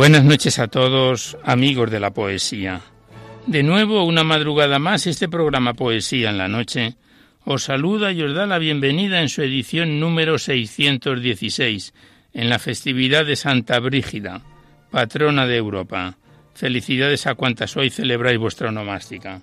Buenas noches a todos, amigos de la poesía. De nuevo, una madrugada más, este programa Poesía en la Noche os saluda y os da la bienvenida en su edición número 616, en la festividad de Santa Brígida, patrona de Europa. Felicidades a cuantas hoy celebráis vuestra onomástica.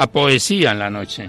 a Poesía en la Noche.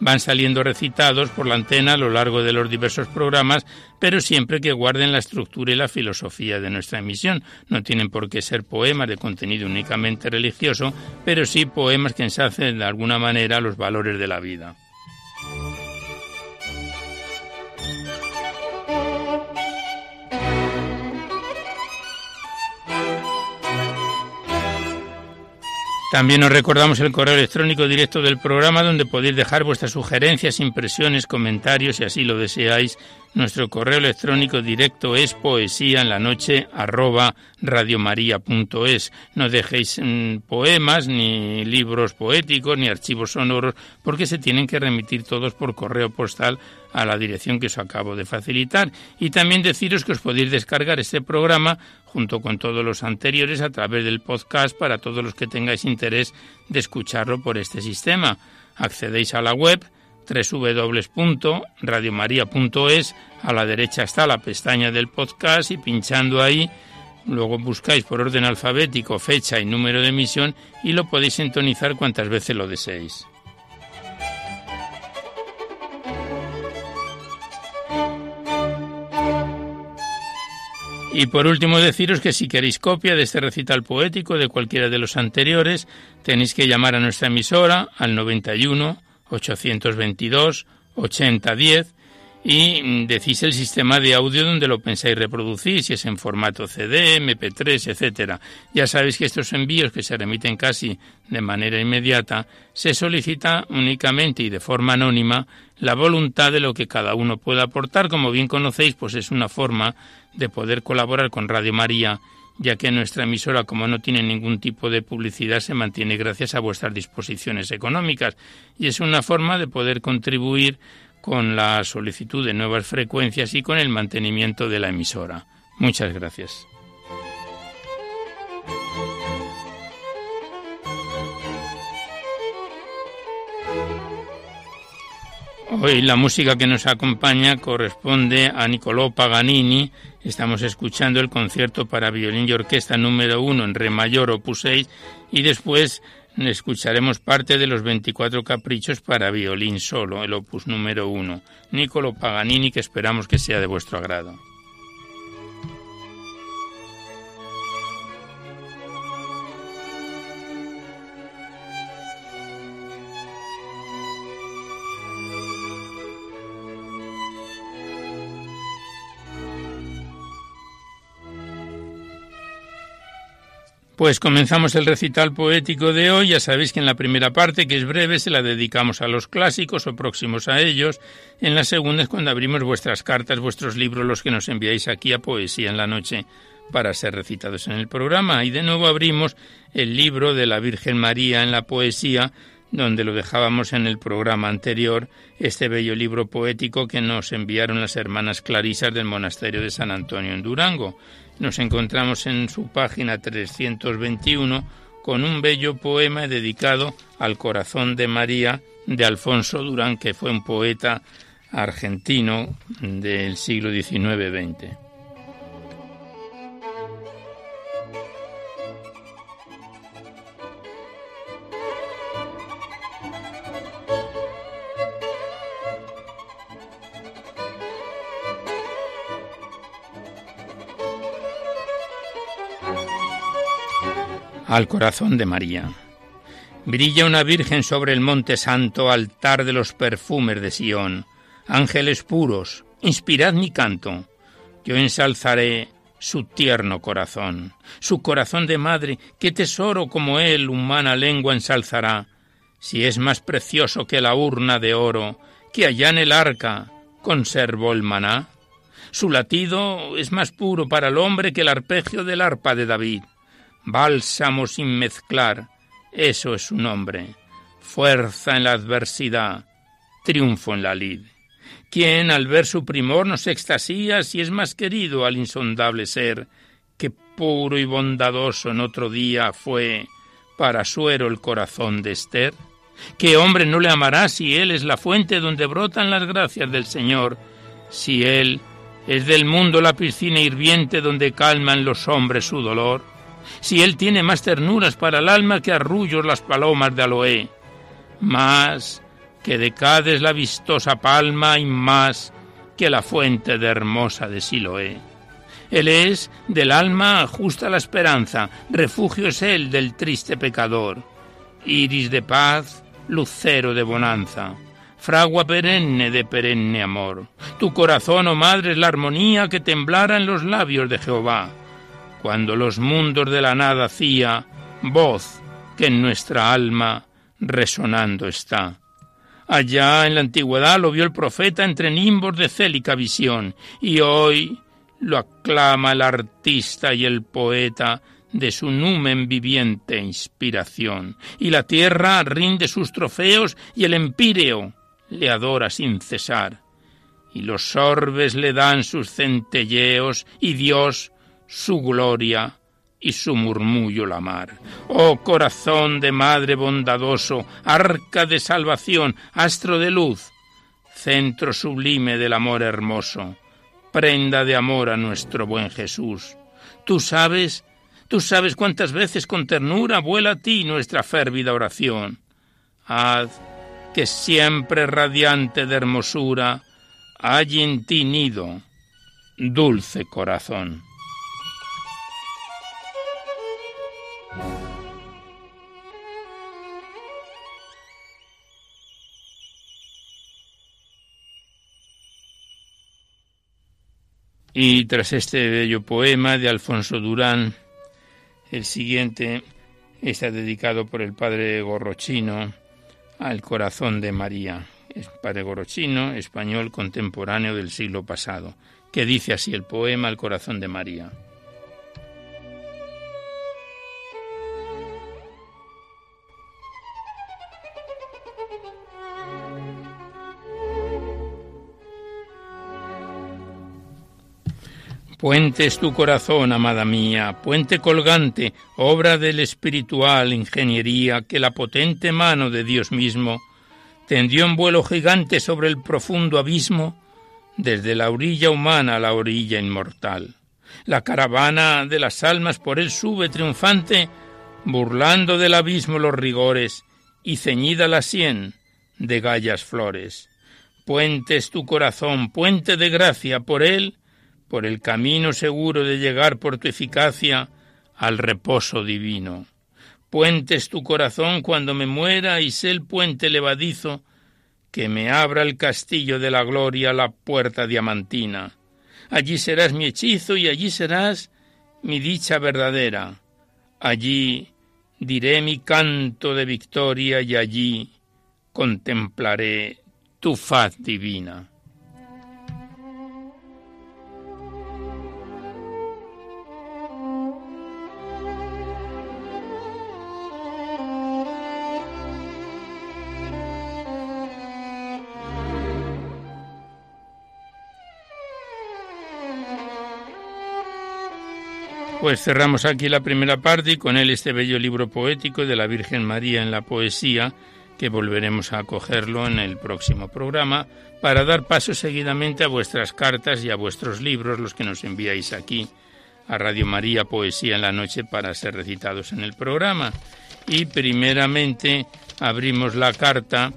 van saliendo recitados por la antena a lo largo de los diversos programas, pero siempre que guarden la estructura y la filosofía de nuestra emisión. No tienen por qué ser poemas de contenido únicamente religioso, pero sí poemas que ensacen de alguna manera los valores de la vida. También os recordamos el correo electrónico directo del programa donde podéis dejar vuestras sugerencias, impresiones, comentarios si así lo deseáis. Nuestro correo electrónico directo es poesía en la noche arroba radiomaria.es. No dejéis mm, poemas, ni libros poéticos, ni archivos sonoros, porque se tienen que remitir todos por correo postal a la dirección que os acabo de facilitar. Y también deciros que os podéis descargar este programa junto con todos los anteriores a través del podcast para todos los que tengáis interés de escucharlo por este sistema. Accedéis a la web www.radiomaria.es, a la derecha está la pestaña del podcast y pinchando ahí luego buscáis por orden alfabético fecha y número de emisión y lo podéis sintonizar cuantas veces lo deseéis. Y por último deciros que si queréis copia de este recital poético de cualquiera de los anteriores, tenéis que llamar a nuestra emisora al 91 822 8010 y decís el sistema de audio donde lo pensáis reproducir, si es en formato CD, MP3, etcétera. Ya sabéis que estos envíos que se remiten casi de manera inmediata, se solicita únicamente y de forma anónima la voluntad de lo que cada uno pueda aportar. Como bien conocéis, pues es una forma de poder colaborar con Radio María ya que nuestra emisora, como no tiene ningún tipo de publicidad, se mantiene gracias a vuestras disposiciones económicas y es una forma de poder contribuir con la solicitud de nuevas frecuencias y con el mantenimiento de la emisora. Muchas gracias. Hoy la música que nos acompaña corresponde a Niccolò Paganini. Estamos escuchando el concierto para violín y orquesta número uno en re mayor opus 6 y después escucharemos parte de los 24 caprichos para violín solo, el opus número uno. Niccolò Paganini que esperamos que sea de vuestro agrado. Pues comenzamos el recital poético de hoy. Ya sabéis que en la primera parte, que es breve, se la dedicamos a los clásicos o próximos a ellos. En la segunda es cuando abrimos vuestras cartas, vuestros libros, los que nos enviáis aquí a Poesía en la Noche para ser recitados en el programa. Y de nuevo abrimos el libro de la Virgen María en la poesía, donde lo dejábamos en el programa anterior, este bello libro poético que nos enviaron las hermanas clarisas del monasterio de San Antonio en Durango nos encontramos en su página 321 con un bello poema dedicado al corazón de María de Alfonso Durán, que fue un poeta argentino del siglo XIX-XX. Al corazón de María. Brilla una Virgen sobre el monte santo, altar de los perfumes de Sión. Ángeles puros, inspirad mi canto. Yo ensalzaré su tierno corazón, su corazón de madre, qué tesoro como él humana lengua ensalzará, si es más precioso que la urna de oro que allá en el arca conservó el maná. Su latido es más puro para el hombre que el arpegio del arpa de David bálsamo sin mezclar, eso es su nombre, fuerza en la adversidad, triunfo en la lid. Quien al ver su primor no se extasía si es más querido al insondable ser, que puro y bondadoso en otro día fue para suero el corazón de Esther. ¿Qué hombre no le amará si él es la fuente donde brotan las gracias del Señor? Si él es del mundo la piscina hirviente donde calman los hombres su dolor si él tiene más ternuras para el alma que arrullos las palomas de aloe, más que de Cádiz la vistosa palma y más que la fuente de hermosa de Siloé. Él es del alma justa la esperanza, refugio es él del triste pecador, iris de paz, lucero de bonanza, fragua perenne de perenne amor. Tu corazón, oh madre, es la armonía que temblara en los labios de Jehová cuando los mundos de la nada hacía, voz que en nuestra alma resonando está. Allá en la antigüedad lo vio el profeta entre nimbos de célica visión, y hoy lo aclama el artista y el poeta de su numen viviente inspiración, y la tierra rinde sus trofeos y el empíreo le adora sin cesar, y los orbes le dan sus centelleos, y Dios su gloria y su murmullo la mar. Oh corazón de Madre bondadoso, arca de salvación, astro de luz, centro sublime del amor hermoso, prenda de amor a nuestro buen Jesús. Tú sabes, tú sabes cuántas veces con ternura vuela a ti nuestra férvida oración. Haz que siempre radiante de hermosura hay en ti nido, dulce corazón. Y tras este bello poema de Alfonso Durán, el siguiente está dedicado por el padre Gorrochino al corazón de María. Es padre Gorrochino, español contemporáneo del siglo pasado, que dice así el poema al corazón de María. Puente es tu corazón, amada mía, puente colgante, obra del espiritual ingeniería que la potente mano de Dios mismo tendió en vuelo gigante sobre el profundo abismo, desde la orilla humana a la orilla inmortal. La caravana de las almas por él sube triunfante, burlando del abismo los rigores, y ceñida la sien de gallas flores. Puente es tu corazón, puente de gracia, por él por el camino seguro de llegar por tu eficacia al reposo divino. Puentes tu corazón cuando me muera y sé el puente levadizo que me abra el castillo de la gloria la puerta diamantina. Allí serás mi hechizo y allí serás mi dicha verdadera. Allí diré mi canto de victoria y allí contemplaré tu faz divina. Pues cerramos aquí la primera parte y con él este bello libro poético de la Virgen María en la poesía, que volveremos a cogerlo en el próximo programa, para dar paso seguidamente a vuestras cartas y a vuestros libros, los que nos enviáis aquí a Radio María Poesía en la Noche para ser recitados en el programa. Y primeramente abrimos la carta,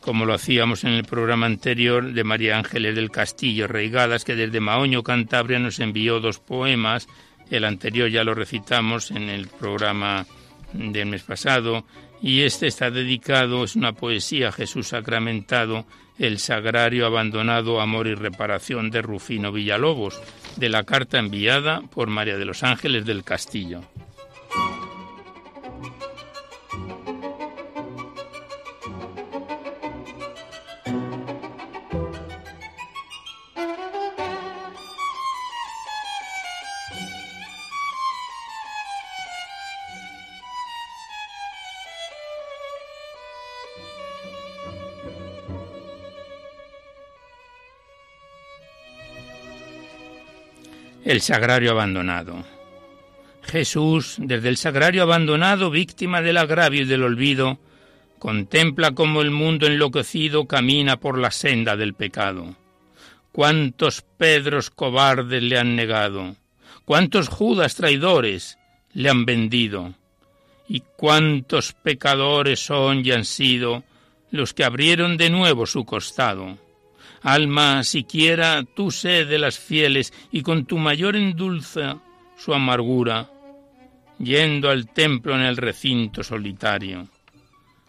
como lo hacíamos en el programa anterior, de María Ángeles del Castillo Reigadas, que desde Maoño, Cantabria, nos envió dos poemas el anterior ya lo recitamos en el programa del mes pasado y este está dedicado, es una poesía Jesús sacramentado, el sagrario abandonado, amor y reparación de Rufino Villalobos, de la carta enviada por María de los Ángeles del Castillo. El sagrario abandonado. Jesús, desde el sagrario abandonado, víctima del agravio y del olvido, contempla cómo el mundo enloquecido camina por la senda del pecado. Cuántos Pedros cobardes le han negado, cuántos Judas traidores le han vendido, y cuántos pecadores son y han sido los que abrieron de nuevo su costado. Alma, siquiera tú sé de las fieles y con tu mayor endulza su amargura, yendo al templo en el recinto solitario.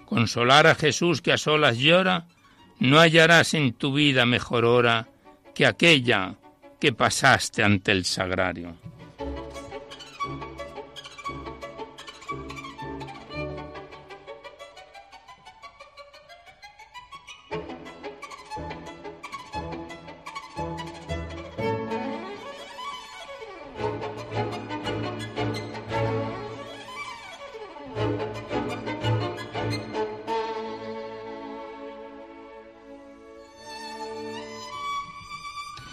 Consolar a Jesús que a solas llora, no hallarás en tu vida mejor hora que aquella que pasaste ante el sagrario.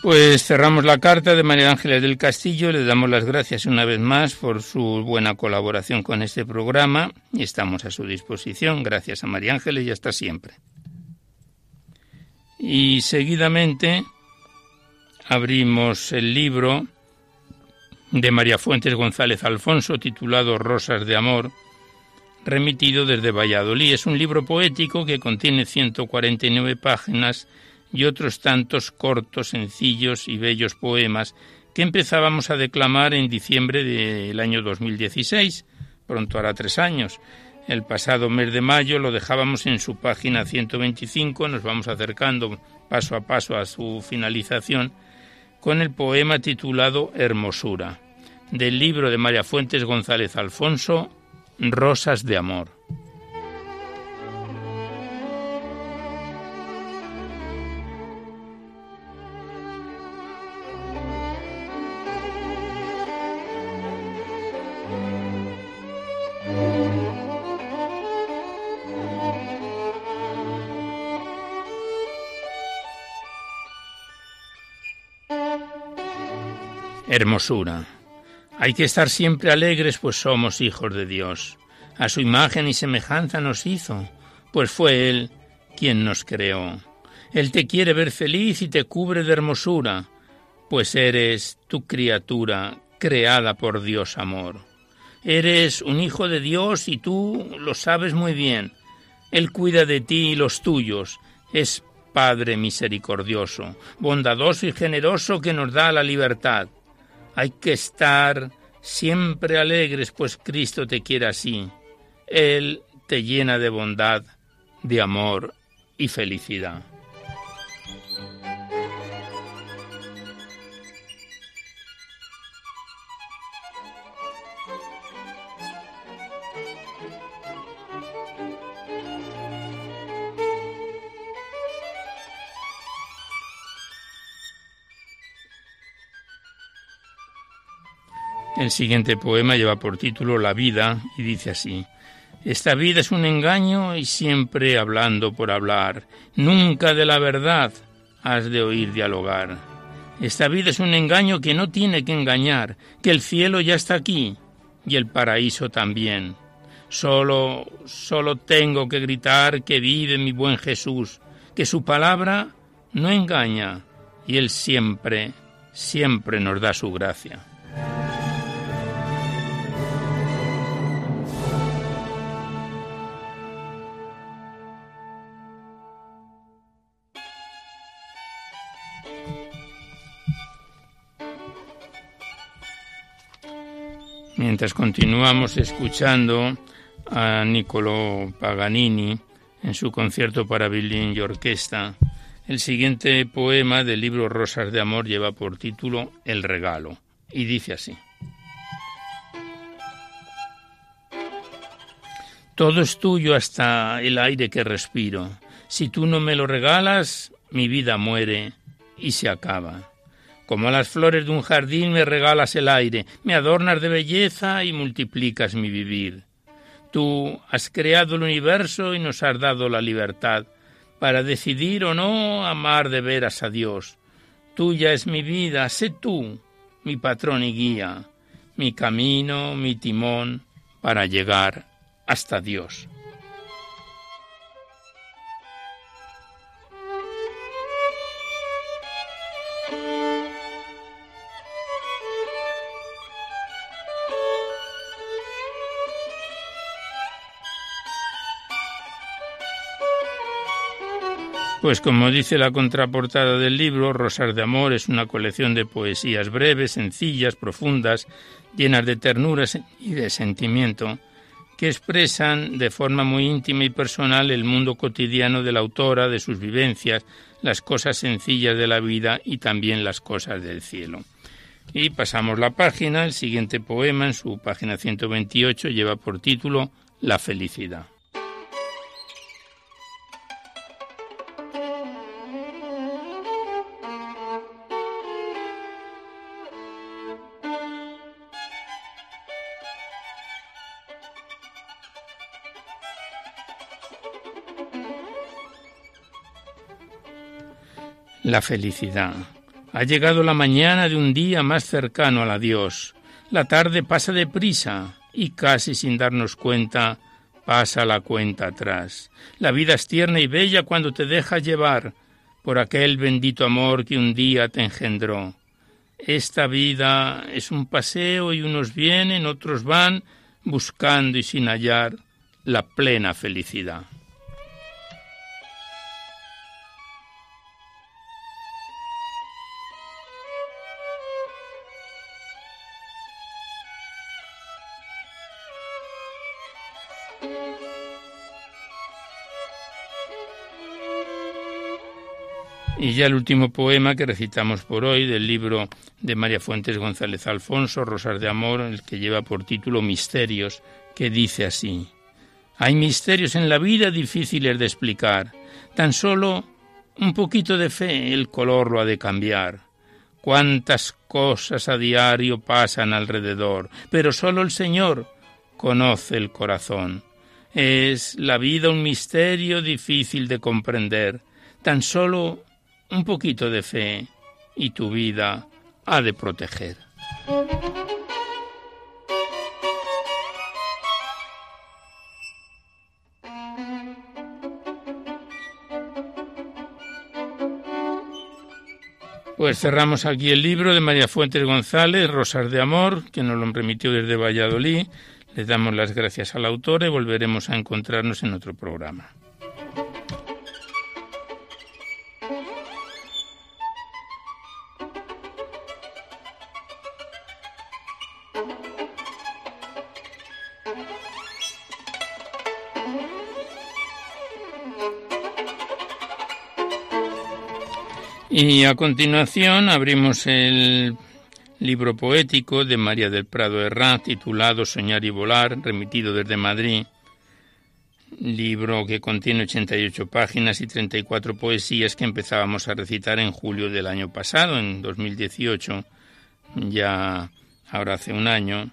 Pues cerramos la carta de María Ángeles del Castillo, le damos las gracias una vez más por su buena colaboración con este programa y estamos a su disposición. Gracias a María Ángeles y hasta siempre. Y seguidamente abrimos el libro de María Fuentes González Alfonso titulado Rosas de Amor, remitido desde Valladolid. Es un libro poético que contiene 149 páginas y otros tantos cortos, sencillos y bellos poemas que empezábamos a declamar en diciembre del año 2016, pronto hará tres años. El pasado mes de mayo lo dejábamos en su página 125, nos vamos acercando paso a paso a su finalización, con el poema titulado Hermosura, del libro de María Fuentes González Alfonso, Rosas de Amor. Hermosura. Hay que estar siempre alegres, pues somos hijos de Dios. A su imagen y semejanza nos hizo, pues fue Él quien nos creó. Él te quiere ver feliz y te cubre de hermosura, pues eres tu criatura creada por Dios amor. Eres un hijo de Dios y tú lo sabes muy bien. Él cuida de ti y los tuyos. Es Padre misericordioso, bondadoso y generoso que nos da la libertad. Hay que estar siempre alegres, pues Cristo te quiere así. Él te llena de bondad, de amor y felicidad. El siguiente poema lleva por título La vida y dice así. Esta vida es un engaño y siempre hablando por hablar. Nunca de la verdad has de oír dialogar. Esta vida es un engaño que no tiene que engañar, que el cielo ya está aquí y el paraíso también. Solo, solo tengo que gritar que vive mi buen Jesús, que su palabra no engaña y él siempre, siempre nos da su gracia. Mientras continuamos escuchando a Niccolò Paganini en su concierto para violín y orquesta, el siguiente poema del libro Rosas de Amor lleva por título El regalo y dice así. Todo es tuyo hasta el aire que respiro. Si tú no me lo regalas, mi vida muere y se acaba. Como las flores de un jardín me regalas el aire, me adornas de belleza y multiplicas mi vivir. Tú has creado el universo y nos has dado la libertad para decidir o no amar de veras a Dios. Tuya es mi vida, sé tú, mi patrón y guía, mi camino, mi timón para llegar hasta Dios. Pues como dice la contraportada del libro, Rosas de Amor es una colección de poesías breves, sencillas, profundas, llenas de ternuras y de sentimiento, que expresan de forma muy íntima y personal el mundo cotidiano de la autora, de sus vivencias, las cosas sencillas de la vida y también las cosas del cielo. Y pasamos la página, el siguiente poema en su página 128 lleva por título La felicidad. La felicidad. Ha llegado la mañana de un día más cercano a la Dios. La tarde pasa deprisa y casi sin darnos cuenta pasa la cuenta atrás. La vida es tierna y bella cuando te dejas llevar por aquel bendito amor que un día te engendró. Esta vida es un paseo y unos vienen, otros van, buscando y sin hallar la plena felicidad. Y ya el último poema que recitamos por hoy del libro de María Fuentes González Alfonso, Rosas de Amor, el que lleva por título Misterios, que dice así. Hay misterios en la vida difíciles de explicar. Tan solo un poquito de fe el color lo ha de cambiar. Cuántas cosas a diario pasan alrededor, pero solo el Señor conoce el corazón. Es la vida un misterio difícil de comprender. Tan solo un poquito de fe y tu vida ha de proteger. Pues cerramos aquí el libro de María Fuentes González, Rosas de Amor, que nos lo remitió desde Valladolid. Les damos las gracias al autor y volveremos a encontrarnos en otro programa. Y a continuación abrimos el libro poético de María del Prado Herrán titulado Soñar y Volar, remitido desde Madrid. Libro que contiene 88 páginas y 34 poesías que empezábamos a recitar en julio del año pasado, en 2018, ya ahora hace un año,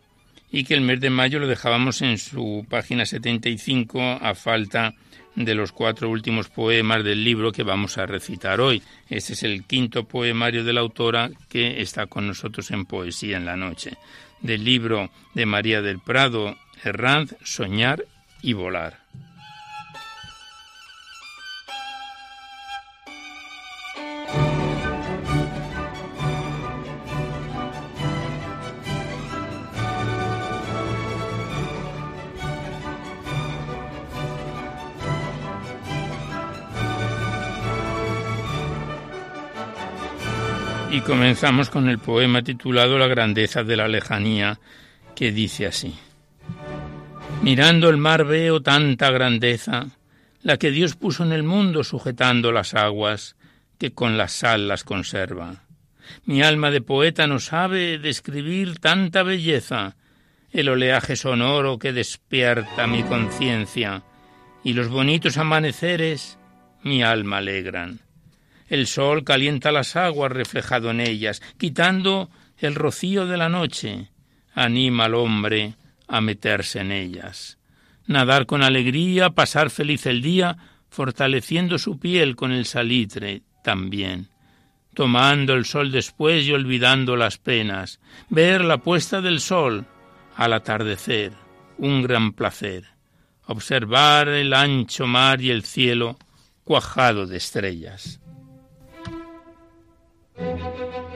y que el mes de mayo lo dejábamos en su página 75 a falta de los cuatro últimos poemas del libro que vamos a recitar hoy. Este es el quinto poemario de la autora que está con nosotros en Poesía en la Noche, del libro de María del Prado Herranz, Soñar y Volar. Y comenzamos con el poema titulado La grandeza de la lejanía, que dice así. Mirando el mar veo tanta grandeza, la que Dios puso en el mundo sujetando las aguas, que con la sal las conserva. Mi alma de poeta no sabe describir tanta belleza, el oleaje sonoro que despierta mi conciencia, y los bonitos amaneceres mi alma alegran. El sol calienta las aguas reflejado en ellas, quitando el rocío de la noche, anima al hombre a meterse en ellas. Nadar con alegría, pasar feliz el día, fortaleciendo su piel con el salitre también. Tomando el sol después y olvidando las penas, ver la puesta del sol al atardecer, un gran placer. Observar el ancho mar y el cielo cuajado de estrellas. Thank you.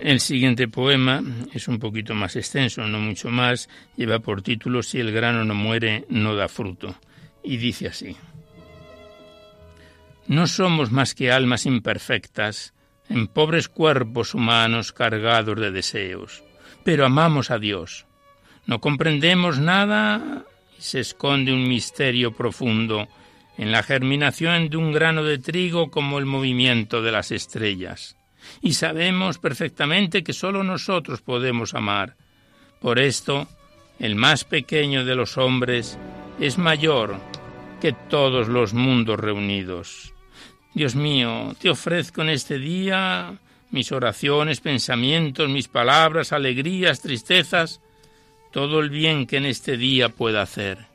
El siguiente poema es un poquito más extenso, no mucho más, lleva por título Si el grano no muere, no da fruto, y dice así. No somos más que almas imperfectas, en pobres cuerpos humanos cargados de deseos, pero amamos a Dios. No comprendemos nada y se esconde un misterio profundo en la germinación de un grano de trigo como el movimiento de las estrellas y sabemos perfectamente que sólo nosotros podemos amar. Por esto, el más pequeño de los hombres es mayor que todos los mundos reunidos. Dios mío, te ofrezco en este día mis oraciones, pensamientos, mis palabras, alegrías, tristezas, todo el bien que en este día pueda hacer.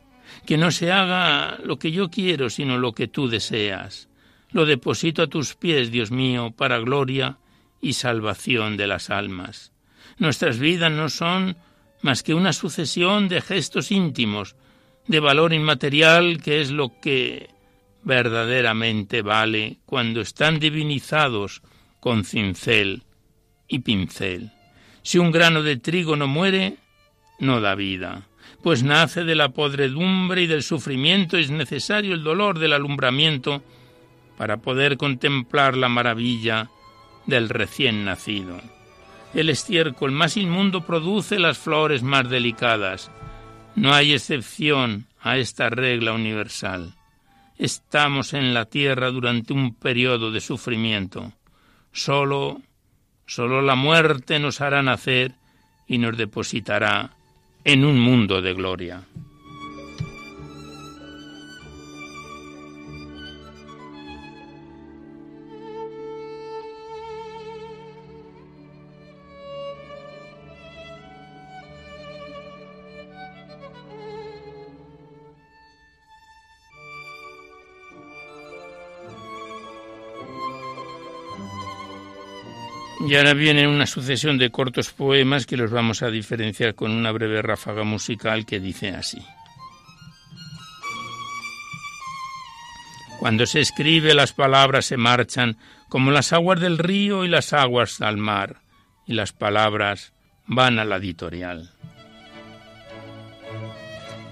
Que no se haga lo que yo quiero, sino lo que tú deseas. Lo deposito a tus pies, Dios mío, para gloria y salvación de las almas. Nuestras vidas no son más que una sucesión de gestos íntimos, de valor inmaterial, que es lo que verdaderamente vale cuando están divinizados con cincel y pincel. Si un grano de trigo no muere, no da vida, pues nace de la podredumbre y del sufrimiento, es necesario el dolor del alumbramiento para poder contemplar la maravilla del recién nacido. El estiércol más inmundo produce las flores más delicadas. No hay excepción a esta regla universal. Estamos en la tierra durante un periodo de sufrimiento. Solo, solo la muerte nos hará nacer y nos depositará en un mundo de gloria. Y ahora viene una sucesión de cortos poemas que los vamos a diferenciar con una breve ráfaga musical que dice así. Cuando se escribe las palabras se marchan como las aguas del río y las aguas al mar, y las palabras van a la editorial.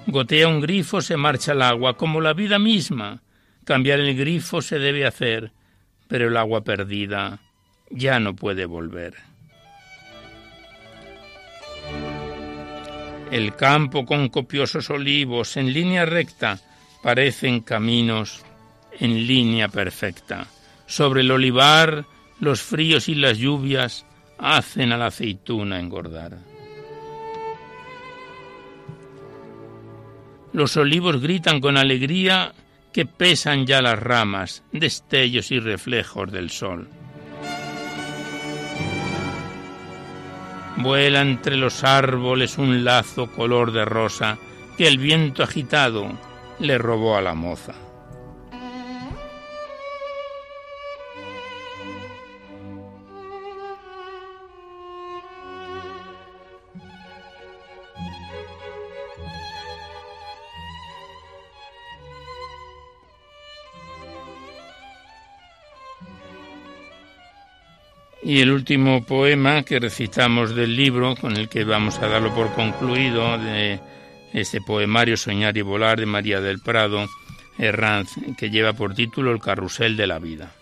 Gotea un grifo, se marcha el agua, como la vida misma. Cambiar el grifo se debe hacer, pero el agua perdida ya no puede volver. El campo con copiosos olivos en línea recta parecen caminos en línea perfecta. Sobre el olivar los fríos y las lluvias hacen a la aceituna engordar. Los olivos gritan con alegría que pesan ya las ramas, destellos y reflejos del sol. Vuela entre los árboles un lazo color de rosa que el viento agitado le robó a la moza. Y el último poema que recitamos del libro, con el que vamos a darlo por concluido, de este poemario Soñar y Volar de María del Prado Herranz, que lleva por título El Carrusel de la Vida.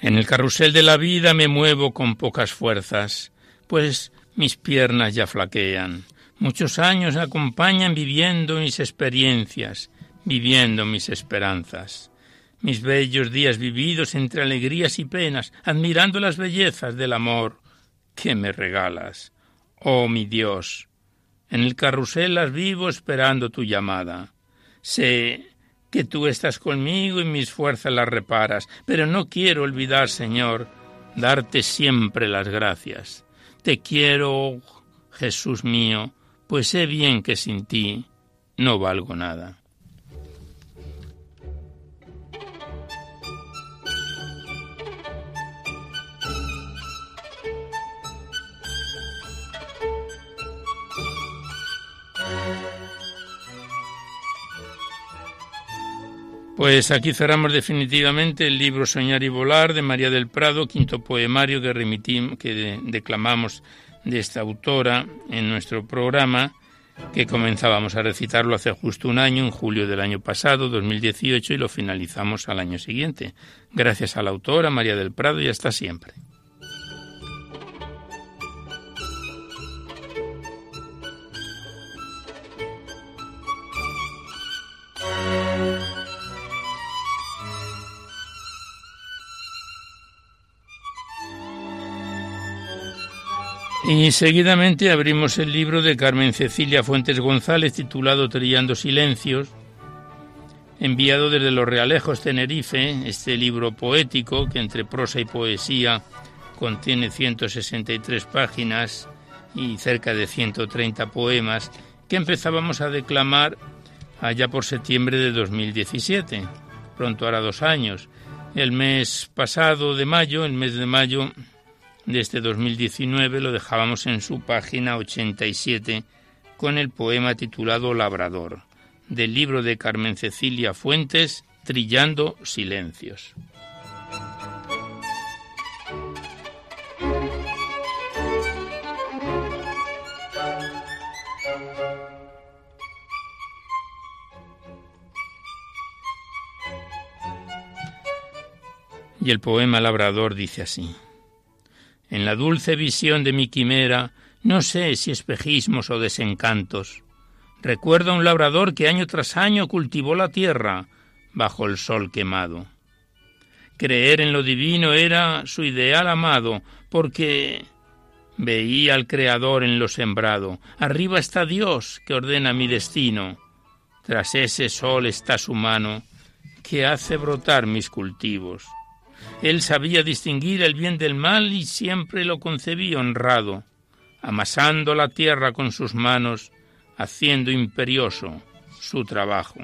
En el carrusel de la vida me muevo con pocas fuerzas, pues mis piernas ya flaquean. Muchos años acompañan viviendo mis experiencias, viviendo mis esperanzas. Mis bellos días vividos entre alegrías y penas, admirando las bellezas del amor que me regalas. Oh mi Dios, en el carrusel las vivo esperando tu llamada. Sé que tú estás conmigo y mis fuerzas las reparas, pero no quiero olvidar, Señor, darte siempre las gracias. Te quiero, Jesús mío, pues sé bien que sin ti no valgo nada. Pues aquí cerramos definitivamente el libro Soñar y Volar de María del Prado, quinto poemario que, remitimos, que declamamos de esta autora en nuestro programa, que comenzábamos a recitarlo hace justo un año, en julio del año pasado, 2018, y lo finalizamos al año siguiente. Gracias a la autora María del Prado y hasta siempre. Y seguidamente abrimos el libro de Carmen Cecilia Fuentes González titulado Trillando Silencios, enviado desde Los Realejos Tenerife, este libro poético que entre prosa y poesía contiene 163 páginas y cerca de 130 poemas que empezábamos a declamar allá por septiembre de 2017, pronto hará dos años. El mes pasado de mayo, el mes de mayo, de este 2019 lo dejábamos en su página 87 con el poema titulado Labrador, del libro de Carmen Cecilia Fuentes, Trillando Silencios. Y el poema Labrador dice así. En la dulce visión de mi quimera, no sé si espejismos o desencantos, Recuerdo a un labrador que año tras año cultivó la tierra bajo el sol quemado. Creer en lo divino era su ideal amado, porque veía al Creador en lo sembrado. Arriba está Dios que ordena mi destino. Tras ese sol está su mano que hace brotar mis cultivos. Él sabía distinguir el bien del mal y siempre lo concebía honrado, amasando la tierra con sus manos, haciendo imperioso su trabajo.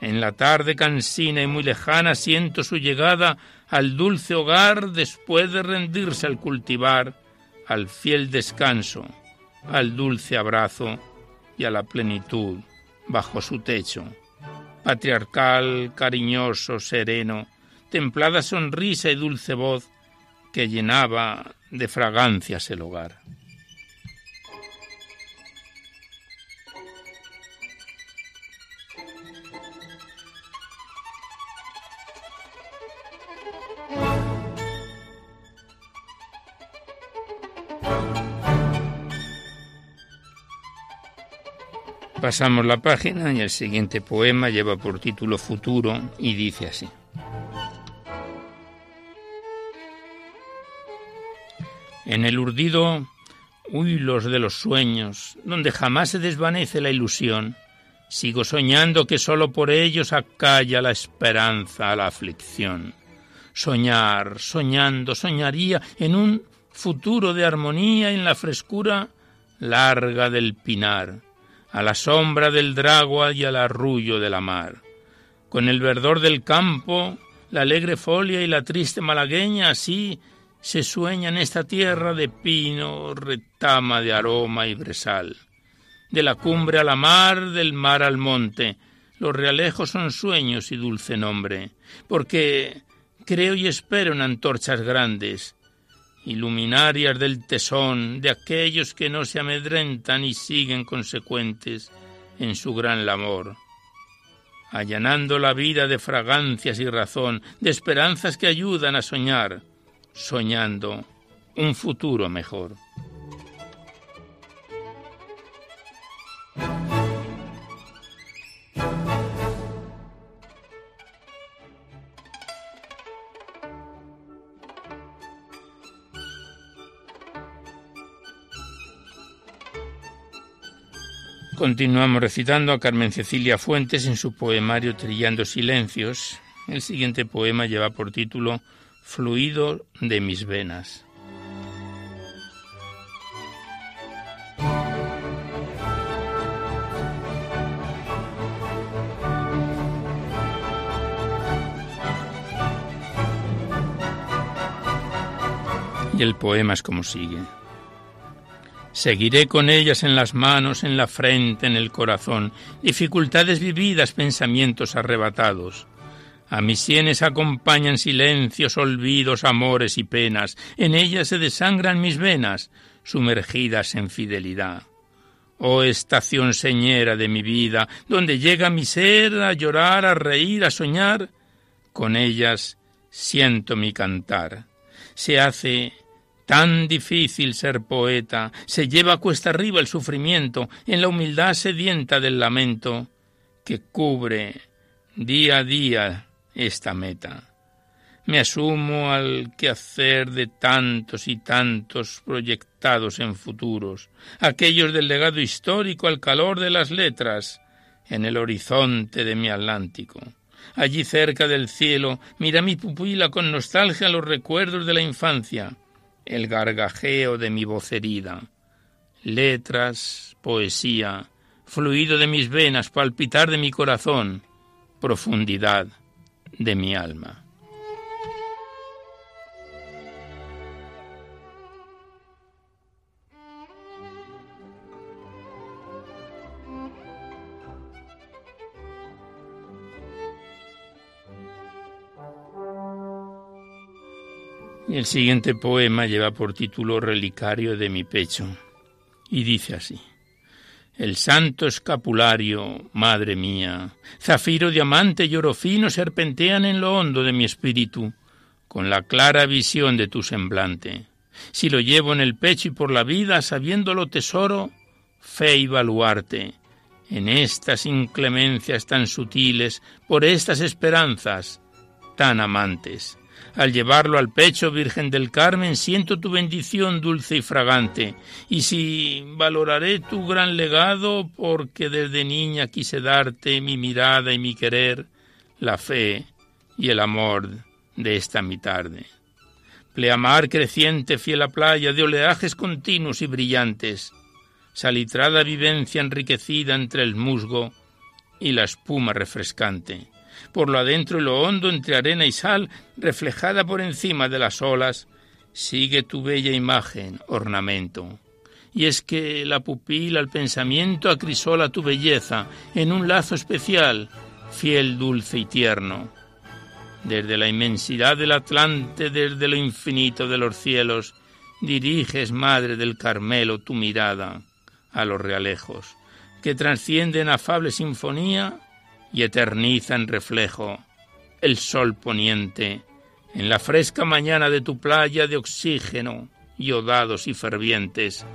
En la tarde cansina y muy lejana siento su llegada al dulce hogar después de rendirse al cultivar, al fiel descanso, al dulce abrazo y a la plenitud bajo su techo. Patriarcal, cariñoso, sereno, templada sonrisa y dulce voz que llenaba de fragancias el hogar. Pasamos la página y el siguiente poema lleva por título Futuro y dice así. En el urdido huilos de los sueños, donde jamás se desvanece la ilusión, sigo soñando que sólo por ellos acalla la esperanza a la aflicción. Soñar, soñando, soñaría en un futuro de armonía en la frescura larga del pinar a la sombra del dragua y al arrullo de la mar. Con el verdor del campo, la alegre folia y la triste malagueña, así se sueña en esta tierra de pino, retama de aroma y brezal. De la cumbre a la mar, del mar al monte, los realejos son sueños y dulce nombre, porque creo y espero en antorchas grandes, iluminarias del tesón de aquellos que no se amedrentan y siguen consecuentes en su gran labor, allanando la vida de fragancias y razón, de esperanzas que ayudan a soñar, soñando un futuro mejor. Continuamos recitando a Carmen Cecilia Fuentes en su poemario Trillando Silencios. El siguiente poema lleva por título Fluido de mis venas. Y el poema es como sigue. Seguiré con ellas en las manos, en la frente, en el corazón, dificultades vividas, pensamientos arrebatados. A mis sienes acompañan silencios, olvidos, amores y penas. En ellas se desangran mis venas, sumergidas en fidelidad. Oh estación señera de mi vida, donde llega mi ser a llorar, a reír, a soñar, con ellas siento mi cantar. Se hace Tan difícil ser poeta, se lleva cuesta arriba el sufrimiento, en la humildad sedienta del lamento, que cubre día a día esta meta. Me asumo al quehacer de tantos y tantos proyectados en futuros, aquellos del legado histórico al calor de las letras, en el horizonte de mi Atlántico. Allí cerca del cielo, mira mi pupila con nostalgia los recuerdos de la infancia, el gargajeo de mi voz herida, letras, poesía, fluido de mis venas, palpitar de mi corazón, profundidad de mi alma. El siguiente poema lleva por título Relicario de mi pecho y dice así. El santo escapulario, madre mía, zafiro, diamante y oro fino serpentean en lo hondo de mi espíritu, con la clara visión de tu semblante. Si lo llevo en el pecho y por la vida, sabiéndolo tesoro, fe y baluarte, en estas inclemencias tan sutiles, por estas esperanzas tan amantes. Al llevarlo al pecho, Virgen del Carmen, siento tu bendición dulce y fragante, y si valoraré tu gran legado, porque desde niña quise darte mi mirada y mi querer, la fe y el amor de esta mi tarde. Pleamar creciente, fiel a playa, de oleajes continuos y brillantes, salitrada vivencia enriquecida entre el musgo y la espuma refrescante. Por lo adentro y lo hondo, entre arena y sal, reflejada por encima de las olas, sigue tu bella imagen, ornamento. Y es que la pupila, el pensamiento, acrisola tu belleza en un lazo especial, fiel, dulce y tierno. Desde la inmensidad del Atlante, desde lo infinito de los cielos, diriges, Madre del Carmelo, tu mirada a los realejos, que trascienden afable sinfonía y eternizan reflejo el sol poniente en la fresca mañana de tu playa de oxígeno, yodados y fervientes,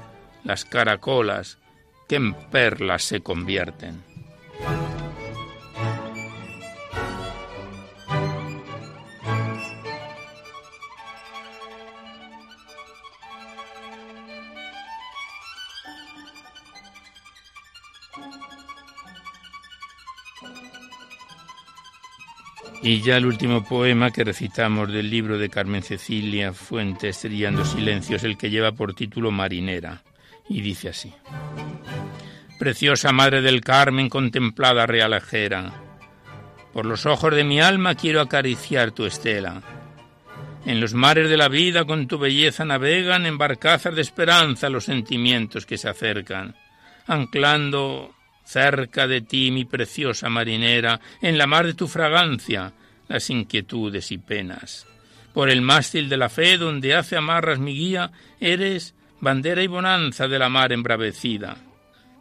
las caracolas que en perlas se convierten. Y ya el último poema que recitamos del libro de Carmen Cecilia Fuentes, Trillando Silencios, el que lleva por título Marinera, y dice así. Preciosa Madre del Carmen, contemplada realajera, por los ojos de mi alma quiero acariciar tu estela. En los mares de la vida con tu belleza navegan en barcazas de esperanza los sentimientos que se acercan, anclando cerca de ti, mi preciosa marinera, en la mar de tu fragancia, las inquietudes y penas. Por el mástil de la fe, donde hace amarras mi guía, eres bandera y bonanza de la mar embravecida.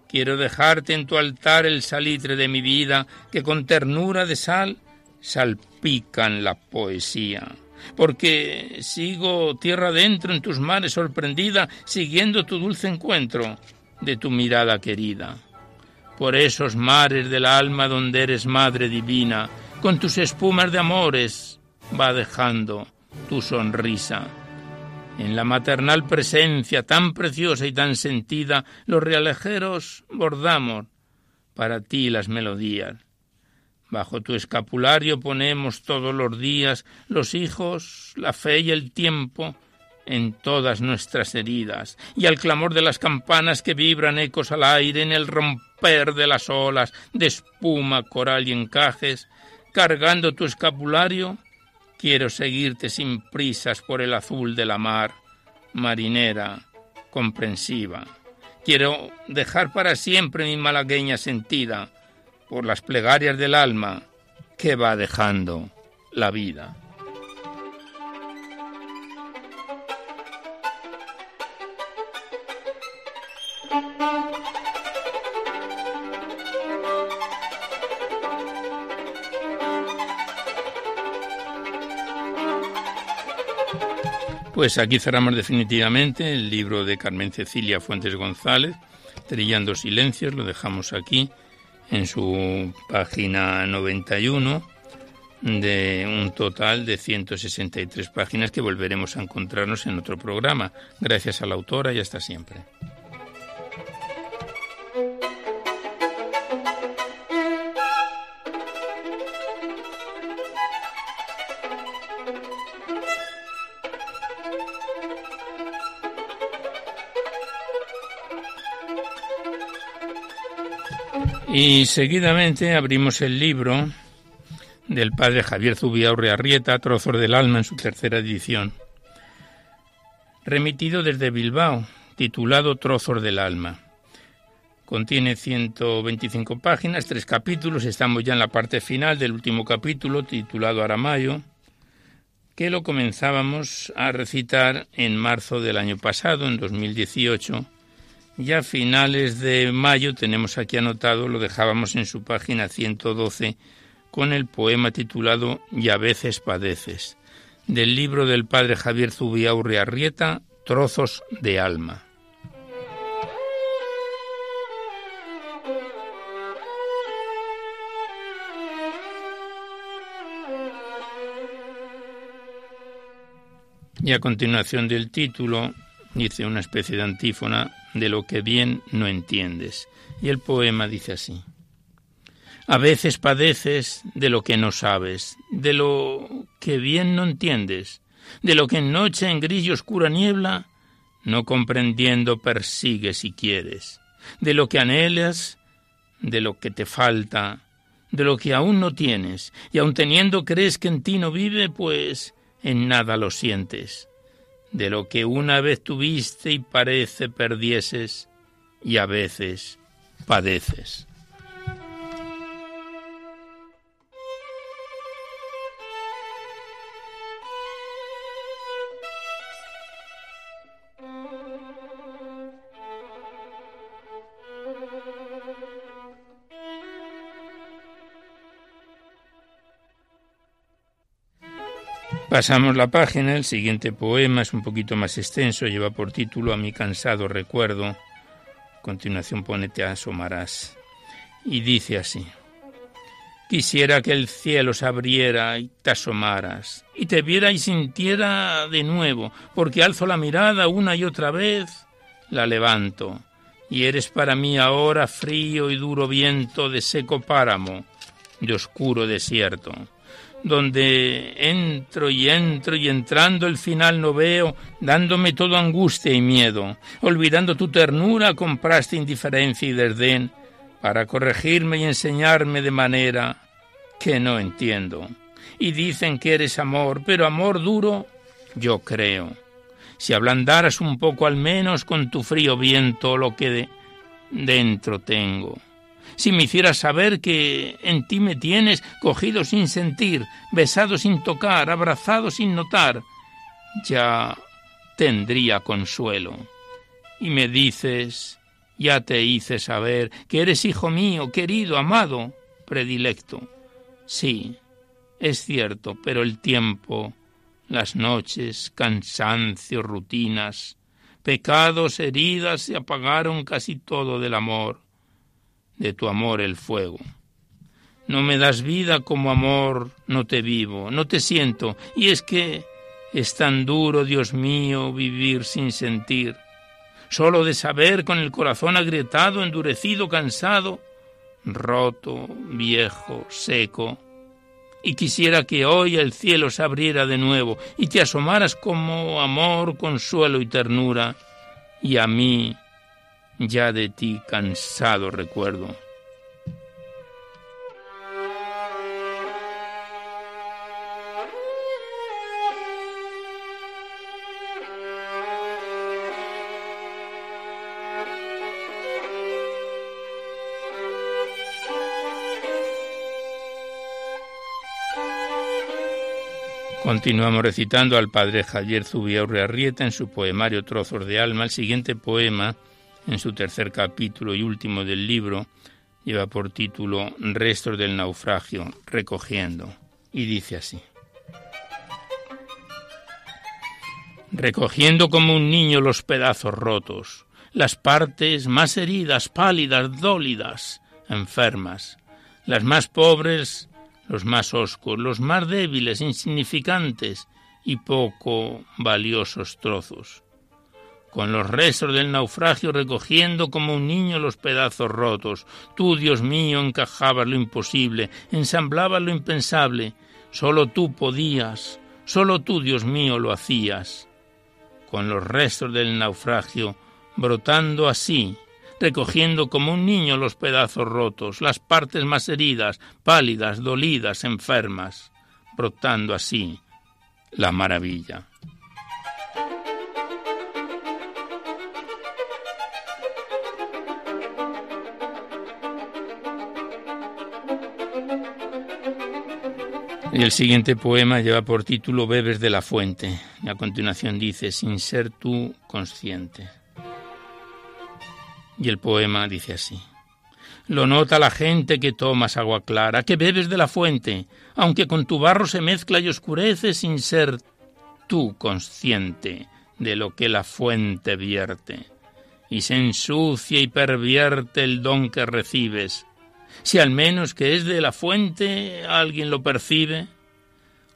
Quiero dejarte en tu altar el salitre de mi vida, que con ternura de sal salpican la poesía. Porque sigo tierra adentro en tus mares sorprendida, siguiendo tu dulce encuentro de tu mirada querida por esos mares del alma donde eres Madre Divina, con tus espumas de amores va dejando tu sonrisa. En la maternal presencia tan preciosa y tan sentida, los realejeros bordamos para ti las melodías. Bajo tu escapulario ponemos todos los días los hijos, la fe y el tiempo en todas nuestras heridas, y al clamor de las campanas que vibran ecos al aire en el romper de las olas de espuma, coral y encajes, cargando tu escapulario, quiero seguirte sin prisas por el azul de la mar, marinera, comprensiva. Quiero dejar para siempre mi malagueña sentida por las plegarias del alma que va dejando la vida. Pues aquí cerramos definitivamente el libro de Carmen Cecilia Fuentes González, Trillando Silencios, lo dejamos aquí en su página 91 de un total de 163 páginas que volveremos a encontrarnos en otro programa. Gracias a la autora y hasta siempre. Y seguidamente abrimos el libro del padre Javier Zubiaurre Arrieta, Trozos del Alma, en su tercera edición, remitido desde Bilbao, titulado Trozos del Alma. Contiene 125 páginas, tres capítulos, estamos ya en la parte final del último capítulo, titulado Aramayo, que lo comenzábamos a recitar en marzo del año pasado, en 2018, ya a finales de mayo tenemos aquí anotado, lo dejábamos en su página 112, con el poema titulado Y a veces padeces, del libro del padre Javier Zubiaurre Arrieta, Trozos de Alma. Y a continuación del título, dice una especie de antífona, de lo que bien no entiendes. Y el poema dice así. A veces padeces de lo que no sabes, de lo que bien no entiendes, de lo que en noche en gris y oscura niebla, no comprendiendo persigues y quieres, de lo que anhelas, de lo que te falta, de lo que aún no tienes, y aun teniendo crees que en ti no vive, pues en nada lo sientes, de lo que una vez tuviste y parece perdieses, y a veces padeces. Pasamos la página, el siguiente poema es un poquito más extenso, lleva por título A mi cansado recuerdo. A continuación pone Te asomarás. Y dice así. Quisiera que el cielo se abriera y te asomaras, y te viera y sintiera de nuevo, porque alzo la mirada una y otra vez, la levanto, y eres para mí ahora frío y duro viento de seco páramo, de oscuro desierto donde entro y entro y entrando el final no veo, dándome todo angustia y miedo. Olvidando tu ternura compraste indiferencia y desdén para corregirme y enseñarme de manera que no entiendo. Y dicen que eres amor, pero amor duro yo creo. Si ablandaras un poco al menos con tu frío viento lo que de dentro tengo si me hicieras saber que en ti me tienes cogido sin sentir, besado sin tocar, abrazado sin notar, ya tendría consuelo. Y me dices, ya te hice saber que eres hijo mío, querido, amado, predilecto. Sí, es cierto, pero el tiempo, las noches, cansancio, rutinas, pecados, heridas se apagaron casi todo del amor de tu amor el fuego. No me das vida como amor, no te vivo, no te siento, y es que es tan duro, Dios mío, vivir sin sentir, solo de saber con el corazón agrietado, endurecido, cansado, roto, viejo, seco. Y quisiera que hoy el cielo se abriera de nuevo y te asomaras como amor, consuelo y ternura, y a mí ya de ti cansado recuerdo. Continuamos recitando al padre Javier Zubiaurre Arrieta en su poemario Trozos de Alma. El siguiente poema en su tercer capítulo y último del libro, lleva por título Restos del naufragio, recogiendo, y dice así. Recogiendo como un niño los pedazos rotos, las partes más heridas, pálidas, dólidas, enfermas, las más pobres, los más oscos, los más débiles, insignificantes y poco valiosos trozos con los restos del naufragio recogiendo como un niño los pedazos rotos. Tú, Dios mío, encajabas lo imposible, ensamblabas lo impensable. Solo tú podías, solo tú, Dios mío, lo hacías. Con los restos del naufragio, brotando así, recogiendo como un niño los pedazos rotos, las partes más heridas, pálidas, dolidas, enfermas, brotando así la maravilla. El siguiente poema lleva por título Bebes de la fuente. Y a continuación dice, sin ser tú consciente. Y el poema dice así. Lo nota la gente que tomas agua clara, que bebes de la fuente, aunque con tu barro se mezcla y oscurece sin ser tú consciente de lo que la fuente vierte. Y se ensucia y pervierte el don que recibes, si al menos que es de la fuente alguien lo percibe,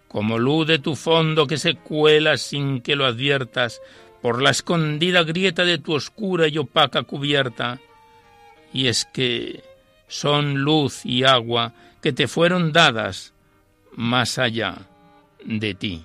como luz de tu fondo que se cuela sin que lo adviertas por la escondida grieta de tu oscura y opaca cubierta. Y es que son luz y agua que te fueron dadas más allá de ti.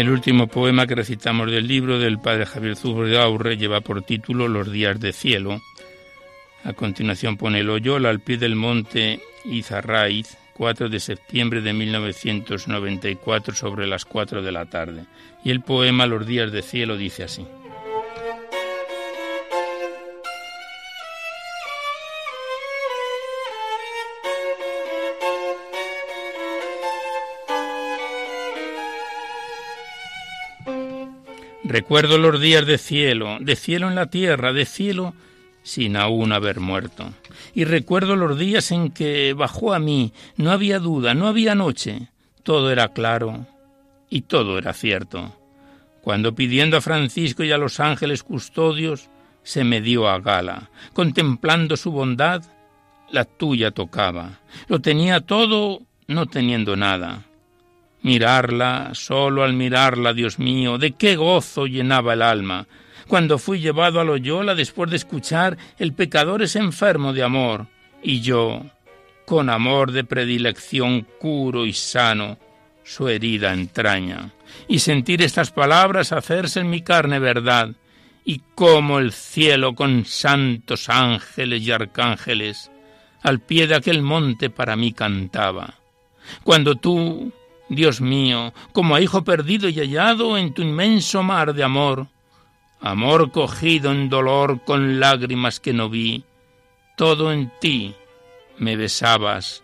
El último poema que recitamos del libro del padre Javier Zubo de Aurre lleva por título Los días de cielo. A continuación pone el Oyola al pie del monte Izarraiz, 4 de septiembre de 1994 sobre las 4 de la tarde. Y el poema Los días de cielo dice así. Recuerdo los días de cielo, de cielo en la tierra, de cielo sin aún haber muerto. Y recuerdo los días en que bajó a mí, no había duda, no había noche, todo era claro y todo era cierto. Cuando pidiendo a Francisco y a los ángeles custodios, se me dio a gala, contemplando su bondad, la tuya tocaba. Lo tenía todo, no teniendo nada. Mirarla, solo al mirarla, Dios mío, de qué gozo llenaba el alma. Cuando fui llevado a Loyola después de escuchar El pecador es enfermo de amor, y yo, con amor de predilección curo y sano, su herida entraña, y sentir estas palabras hacerse en mi carne verdad, y como el cielo con santos ángeles y arcángeles al pie de aquel monte para mí cantaba. Cuando tú, Dios mío, como a hijo perdido y hallado en tu inmenso mar de amor, amor cogido en dolor con lágrimas que no vi, todo en ti me besabas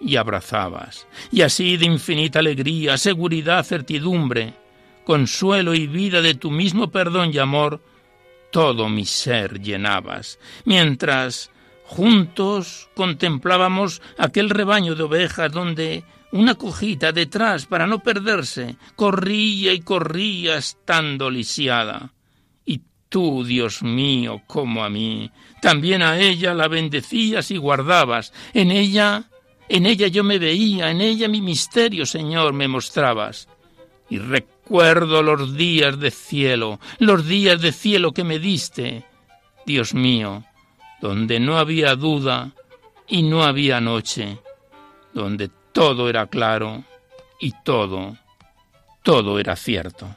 y abrazabas, y así de infinita alegría, seguridad, certidumbre, consuelo y vida de tu mismo perdón y amor, todo mi ser llenabas, mientras juntos contemplábamos aquel rebaño de ovejas donde una cojita detrás para no perderse, corría y corría estando lisiada. Y tú, Dios mío, como a mí, también a ella la bendecías y guardabas. En ella, en ella yo me veía, en ella mi misterio, Señor, me mostrabas. Y recuerdo los días de cielo, los días de cielo que me diste, Dios mío, donde no había duda y no había noche, donde todo era claro y todo, todo era cierto.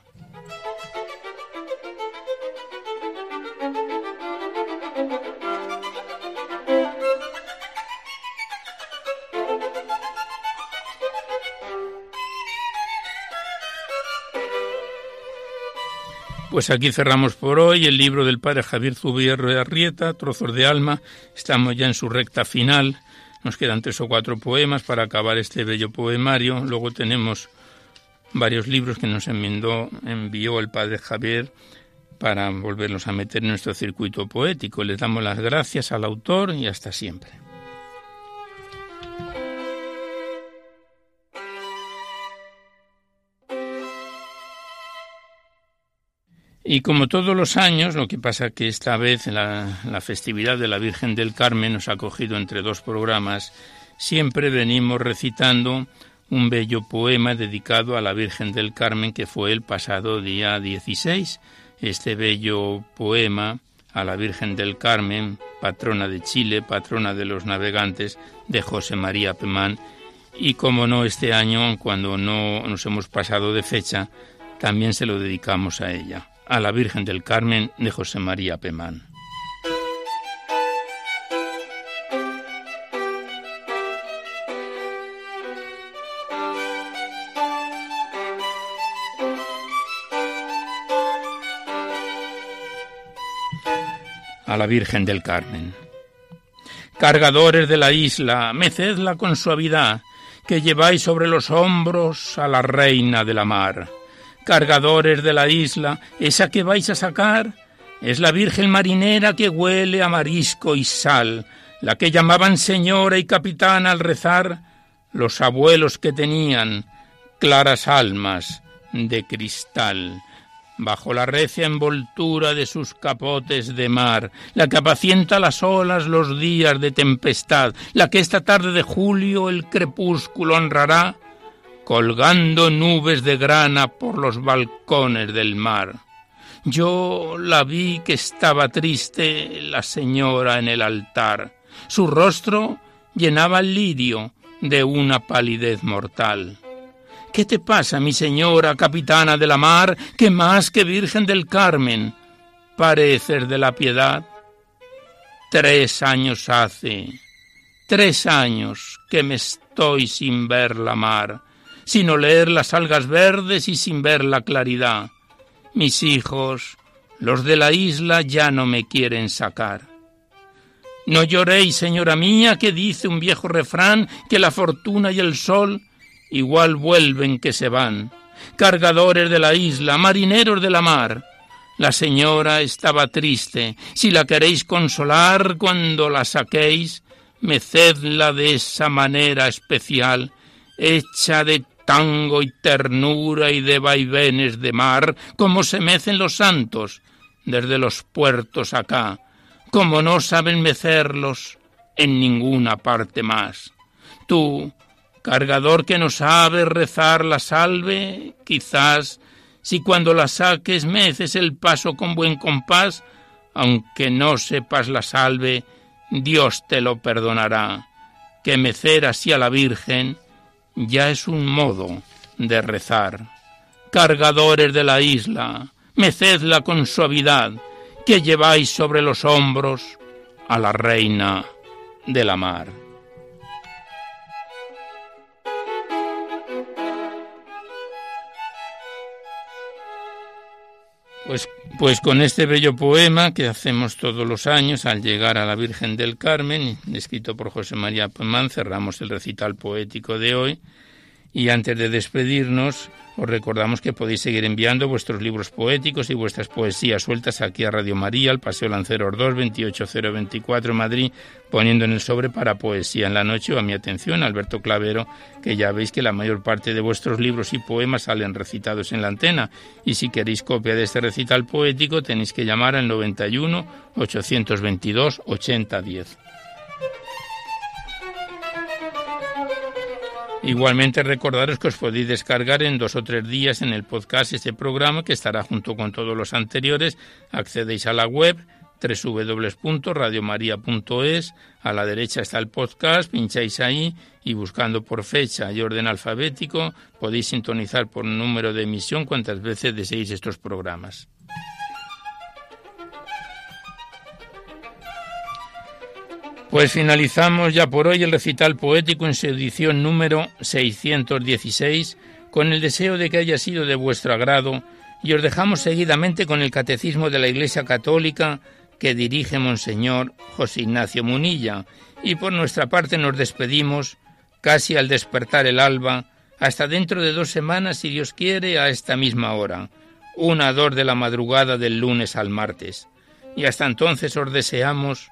Pues aquí cerramos por hoy el libro del padre Javier Zubierro de Arrieta, Trozos de Alma. Estamos ya en su recta final nos quedan tres o cuatro poemas para acabar este bello poemario. Luego tenemos varios libros que nos envió, el padre Javier para volverlos a meter en nuestro circuito poético. Les damos las gracias al autor y hasta siempre. Y como todos los años, lo que pasa que esta vez la, la festividad de la Virgen del Carmen nos ha cogido entre dos programas, siempre venimos recitando un bello poema dedicado a la Virgen del Carmen que fue el pasado día 16. Este bello poema a la Virgen del Carmen, patrona de Chile, patrona de los navegantes, de José María Pemán. Y como no, este año, cuando no nos hemos pasado de fecha, también se lo dedicamos a ella a la Virgen del Carmen de José María Pemán. A la Virgen del Carmen. Cargadores de la isla, mecedla con suavidad, que lleváis sobre los hombros a la reina de la mar. Cargadores de la isla, esa que vais a sacar, es la Virgen marinera que huele a marisco y sal, la que llamaban señora y capitana al rezar los abuelos que tenían claras almas de cristal. Bajo la recia envoltura de sus capotes de mar, la que apacienta las olas los días de tempestad, la que esta tarde de julio el crepúsculo honrará, colgando nubes de grana por los balcones del mar. Yo la vi que estaba triste la señora en el altar. Su rostro llenaba el lirio de una palidez mortal. ¿Qué te pasa, mi señora, capitana de la mar, que más que Virgen del Carmen pareces de la piedad? Tres años hace, tres años que me estoy sin ver la mar, sin oler las algas verdes y sin ver la claridad. Mis hijos, los de la isla, ya no me quieren sacar. No lloréis, señora mía, que dice un viejo refrán que la fortuna y el sol igual vuelven que se van, cargadores de la isla, marineros de la mar. La señora estaba triste. Si la queréis consolar cuando la saquéis, mecedla de esa manera especial, hecha de tango y ternura y de vaivenes de mar, como se mecen los santos desde los puertos acá, como no saben mecerlos en ninguna parte más. Tú, cargador que no sabe rezar la salve, quizás si cuando la saques meces el paso con buen compás, aunque no sepas la salve, Dios te lo perdonará, que mecer así a la Virgen ya es un modo de rezar. Cargadores de la isla, mecedla con suavidad, que lleváis sobre los hombros a la reina de la mar. Pues, pues con este bello poema que hacemos todos los años al llegar a la Virgen del Carmen, escrito por José María Pomán, cerramos el recital poético de hoy. Y antes de despedirnos, os recordamos que podéis seguir enviando vuestros libros poéticos y vuestras poesías sueltas aquí a Radio María, al Paseo Lanceros 2, 28024 Madrid, poniendo en el sobre para poesía en la noche o a mi atención, Alberto Clavero, que ya veis que la mayor parte de vuestros libros y poemas salen recitados en la antena. Y si queréis copia de este recital poético, tenéis que llamar al 91 822 8010. Igualmente recordaros que os podéis descargar en dos o tres días en el podcast este programa que estará junto con todos los anteriores. Accedéis a la web www.radiomaria.es, a la derecha está el podcast, pincháis ahí y buscando por fecha y orden alfabético podéis sintonizar por número de emisión cuantas veces deseéis estos programas. Pues finalizamos ya por hoy el recital poético en su edición número 616 con el deseo de que haya sido de vuestro agrado y os dejamos seguidamente con el Catecismo de la Iglesia Católica que dirige Monseñor José Ignacio Munilla y por nuestra parte nos despedimos casi al despertar el alba hasta dentro de dos semanas si Dios quiere a esta misma hora, una dor de la madrugada del lunes al martes. Y hasta entonces os deseamos